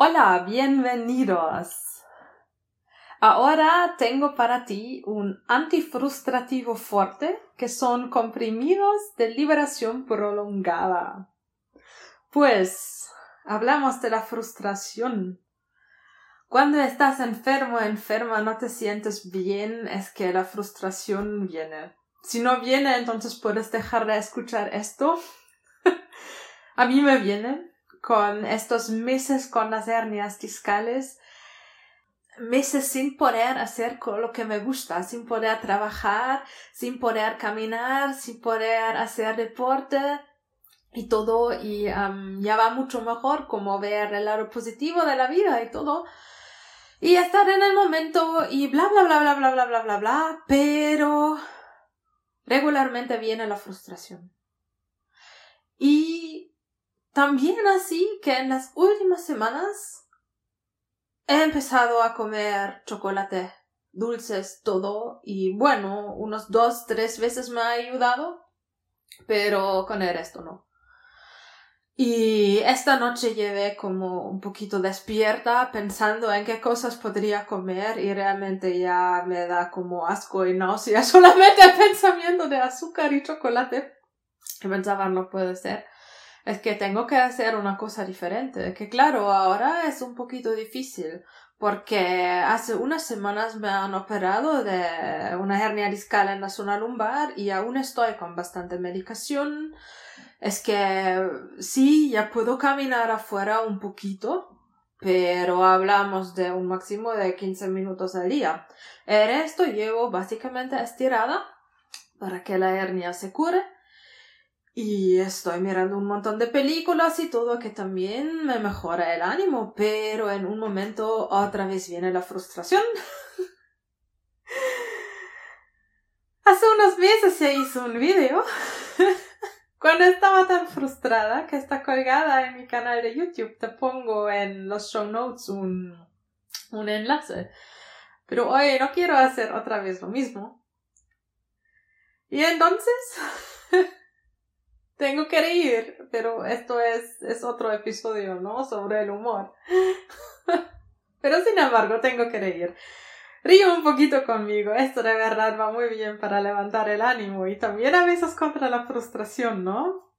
Hola, bienvenidos. Ahora tengo para ti un antifrustrativo fuerte que son comprimidos de liberación prolongada. Pues hablamos de la frustración. Cuando estás enfermo enferma no te sientes bien, es que la frustración viene. Si no viene, entonces puedes dejar de escuchar esto. A mí me viene con estos meses con las hernias discales, meses sin poder hacer lo que me gusta, sin poder trabajar, sin poder caminar, sin poder hacer deporte y todo y ya va mucho mejor como ver el lado positivo de la vida y todo. Y estar en el momento y bla bla bla bla bla bla bla bla bla pero regularmente viene la frustración. Y también así que en las últimas semanas he empezado a comer chocolate, dulces, todo, y bueno, unos dos, tres veces me ha ayudado, pero con el resto no. Y esta noche llevé como un poquito despierta pensando en qué cosas podría comer y realmente ya me da como asco y náusea solamente el pensamiento de azúcar y chocolate. Y pensaba, no puede ser es que tengo que hacer una cosa diferente, que claro, ahora es un poquito difícil porque hace unas semanas me han operado de una hernia discal en la zona lumbar y aún estoy con bastante medicación. Es que sí, ya puedo caminar afuera un poquito, pero hablamos de un máximo de 15 minutos al día. El resto llevo básicamente estirada para que la hernia se cure y estoy mirando un montón de películas y todo que también me mejora el ánimo, pero en un momento otra vez viene la frustración. Hace unos meses se hizo un video cuando estaba tan frustrada que está colgada en mi canal de YouTube. Te pongo en los show notes un, un enlace. Pero hoy no quiero hacer otra vez lo mismo. Y entonces tengo que reír, pero esto es, es otro episodio, ¿no? Sobre el humor. pero sin embargo, tengo que reír. Río un poquito conmigo, esto de verdad va muy bien para levantar el ánimo y también a veces contra la frustración, ¿no?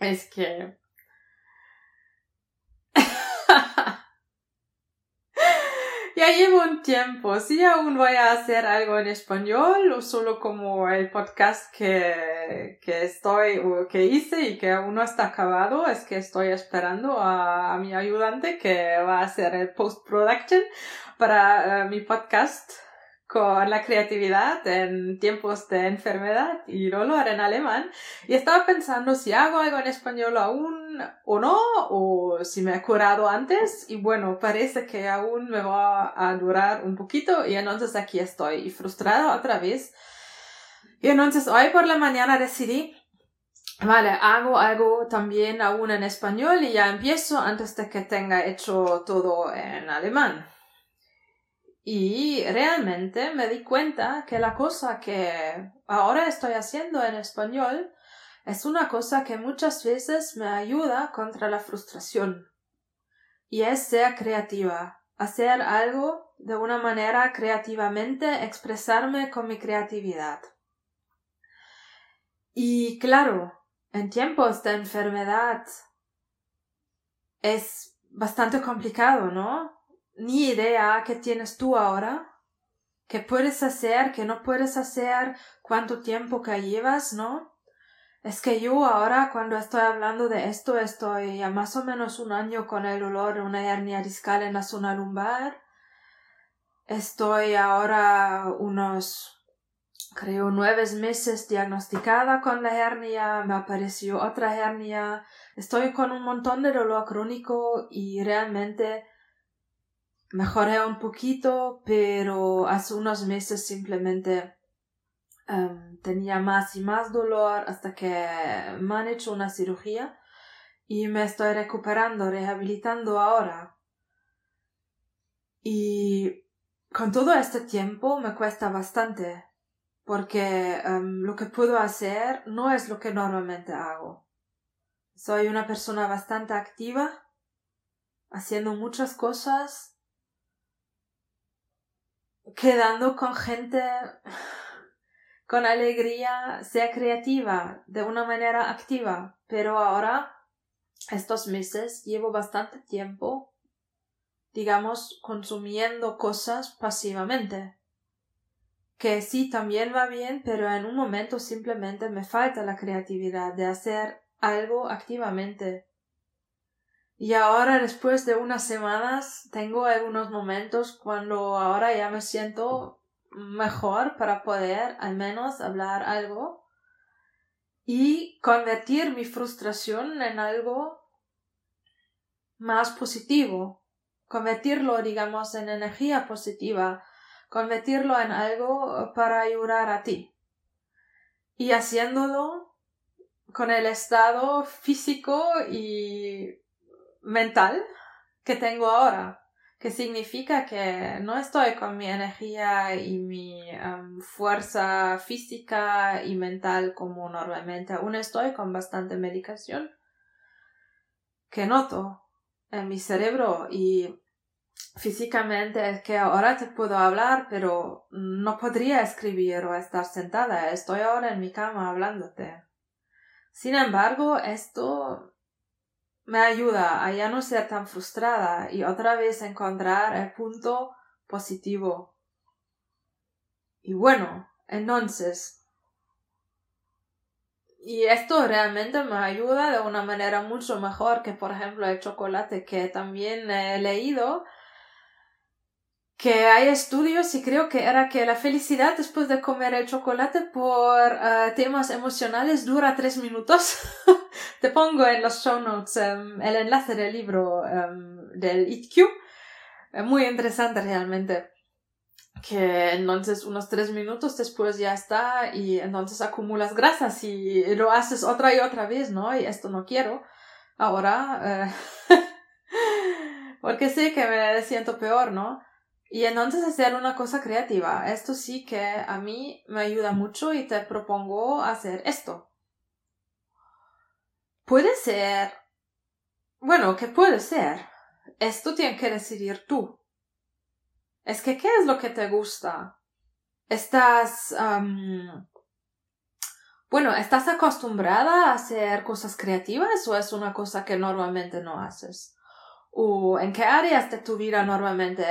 Es que ya llevo un tiempo. Si aún voy a hacer algo en español o solo como el podcast que, que estoy, que hice y que aún no está acabado, es que estoy esperando a, mi ayudante que va a hacer el post-production para eh, mi podcast con la creatividad en tiempos de enfermedad y dolor en alemán. Y estaba pensando si hago algo en español aún o no o si me he curado antes. Y bueno parece que aún me va a durar un poquito y entonces aquí estoy frustrada otra vez. Y entonces hoy por la mañana decidí Vale, hago algo también aún en español y ya empiezo antes de que tenga hecho todo en alemán. Y realmente me di cuenta que la cosa que ahora estoy haciendo en español es una cosa que muchas veces me ayuda contra la frustración. Y es ser creativa, hacer algo de una manera creativamente, expresarme con mi creatividad. Y claro, en tiempos de enfermedad es bastante complicado, ¿no? Ni idea que tienes tú ahora, qué puedes hacer, qué no puedes hacer, cuánto tiempo que llevas, ¿no? Es que yo ahora cuando estoy hablando de esto estoy ya más o menos un año con el dolor de una hernia discal en la zona lumbar. Estoy ahora unos, creo, nueve meses diagnosticada con la hernia, me apareció otra hernia, estoy con un montón de dolor crónico y realmente mejoré un poquito, pero hace unos meses simplemente em, tenía más y más dolor hasta que me han hecho una cirugía y me estoy recuperando, rehabilitando ahora. Y con todo este tiempo me cuesta bastante, porque em, lo que puedo hacer no es lo que normalmente hago. Soy una persona bastante activa haciendo muchas cosas, quedando con gente con alegría, sea creativa, de una manera activa. Pero ahora, estos meses, llevo bastante tiempo, digamos, consumiendo cosas pasivamente. Que sí, también va bien, pero en un momento simplemente me falta la creatividad de hacer algo activamente. Y ahora, después de unas semanas, tengo algunos momentos cuando ahora ya me siento mejor para poder al menos hablar algo y convertir mi frustración en algo más positivo, convertirlo, digamos, en energía positiva, convertirlo en algo para ayudar a ti. Y haciéndolo con el estado físico y mental que tengo ahora que significa que no estoy con mi energía y mi em, fuerza física y mental como normalmente. Aún estoy con bastante medicación que noto en mi cerebro y físicamente es que ahora te puedo hablar, pero no podría escribir o estar sentada. Estoy ahora en mi cama hablándote. Sin embargo, esto me ayuda a ya no ser tan frustrada y otra vez encontrar el punto positivo. Y bueno, entonces, y esto realmente me ayuda de una manera mucho mejor que, por ejemplo, el chocolate que también he leído que hay estudios y creo que era que la felicidad después de comer el chocolate por eh, temas emocionales dura tres minutos. Te pongo en los show notes em, el enlace del libro um, del ITQ. muy interesante realmente. Que entonces unos tres minutos después ya está y entonces acumulas grasas y lo haces otra y otra vez, ¿no? Y esto no quiero. Ahora, eh, porque sé que me siento peor, ¿no? Y entonces hacer una cosa creativa. Esto sí que a mí me ayuda mucho y te propongo hacer esto. Puede ser... Bueno, ¿qué puede ser? Esto tienes que decidir tú. Es que, ¿qué es lo que te gusta? Estás... bueno, ¿estás acostumbrada a hacer cosas creativas o es una cosa que normalmente no haces? ¿O en qué áreas de tu vida normalmente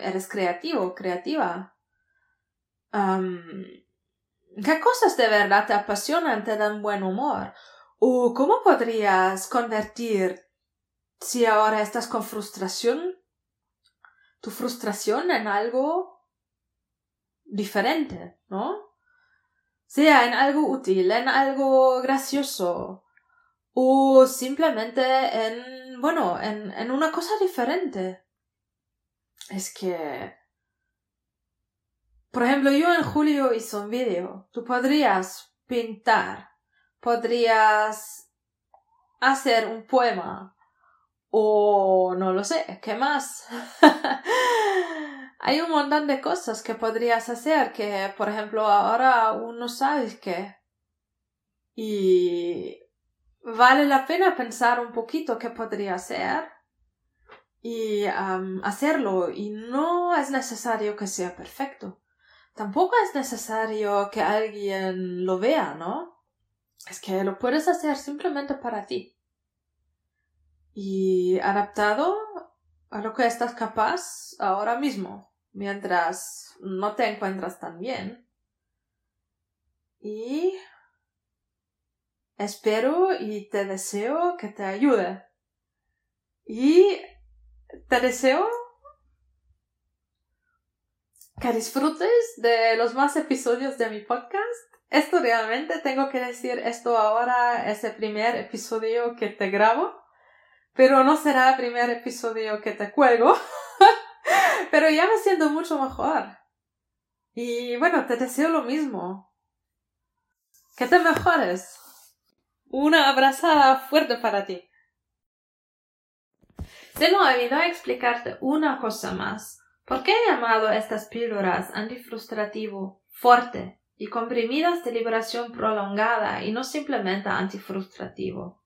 eres creativo, creativa? ¿Qué cosas de verdad te apasionan, te dan buen humor? ¿O cómo podrías convertir, si ahora estás con frustración, tu frustración en algo diferente, ¿no? Sea en algo útil, en algo gracioso, o simplemente en, bueno, en, en una cosa diferente. Es que, por ejemplo, yo en julio hice un vídeo. Tú podrías pintar, podrías hacer un poema, o no lo sé, ¿qué más? Hay un montón de cosas que podrías hacer que, por ejemplo, ahora aún no sabes qué. Y vale la pena pensar un poquito qué podría ser y hacerlo y no es necesario que sea perfecto. Tampoco es necesario que alguien lo vea, ¿no? Es que lo puedes hacer simplemente para ti. Y adaptado a lo que estás capaz ahora mismo, mientras no te encuentras tan bien. Y Espero y te deseo que te ayude. Y te deseo que disfrutes de los más episodios de mi podcast. Esto realmente tengo que decir esto ahora es el primer episodio que te grabo, pero no será el primer episodio que te cuelgo. pero ya me siento mucho mejor. Y bueno, te deseo lo mismo. Que te mejores. Una abrazada fuerte para ti. Se me olvidó explicarte una cosa más. ¿Por qué he llamado estas píldoras antifrustrativo, fuerte y comprimidas de liberación prolongada y no simplemente antifrustrativo?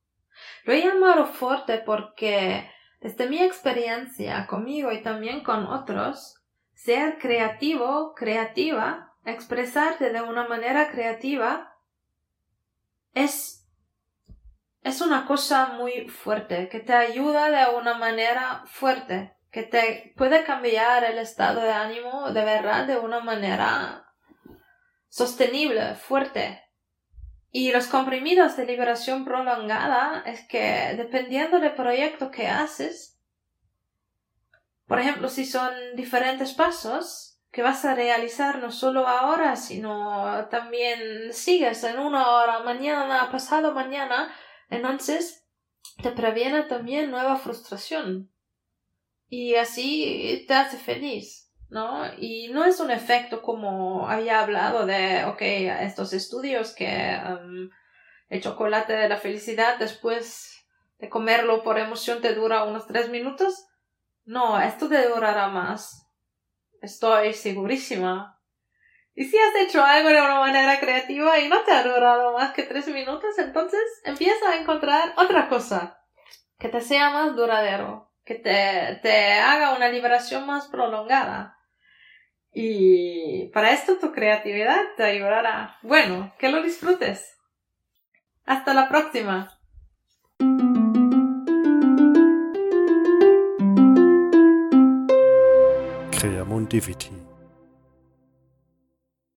Lo he llamado fuerte porque desde mi experiencia conmigo y también con otros, ser creativo, creativa, expresarte de una manera creativa es, es una cosa muy fuerte, que te ayuda de una manera fuerte, que te puede cambiar el estado de ánimo de verdad de una manera sostenible, fuerte. Y los comprimidos de liberación prolongada es que dependiendo del proyecto que haces, por ejemplo, si son diferentes pasos que vas a realizar no solo ahora, sino también sigues en una hora, mañana, pasado mañana, entonces te previene también nueva frustración. Y así te hace feliz. ¿No? Y no es un efecto como había hablado de, ok, estos estudios que um, el chocolate de la felicidad después de comerlo por emoción te dura unos tres minutos. No, esto te durará más. Estoy segurísima. Y si has hecho algo de una manera creativa y no te ha durado más que tres minutos, entonces empieza a encontrar otra cosa que te sea más duradero, que te, te haga una liberación más prolongada. Y para esto tu creatividad te ayudará. Bueno, que lo disfrutes. Hasta la próxima.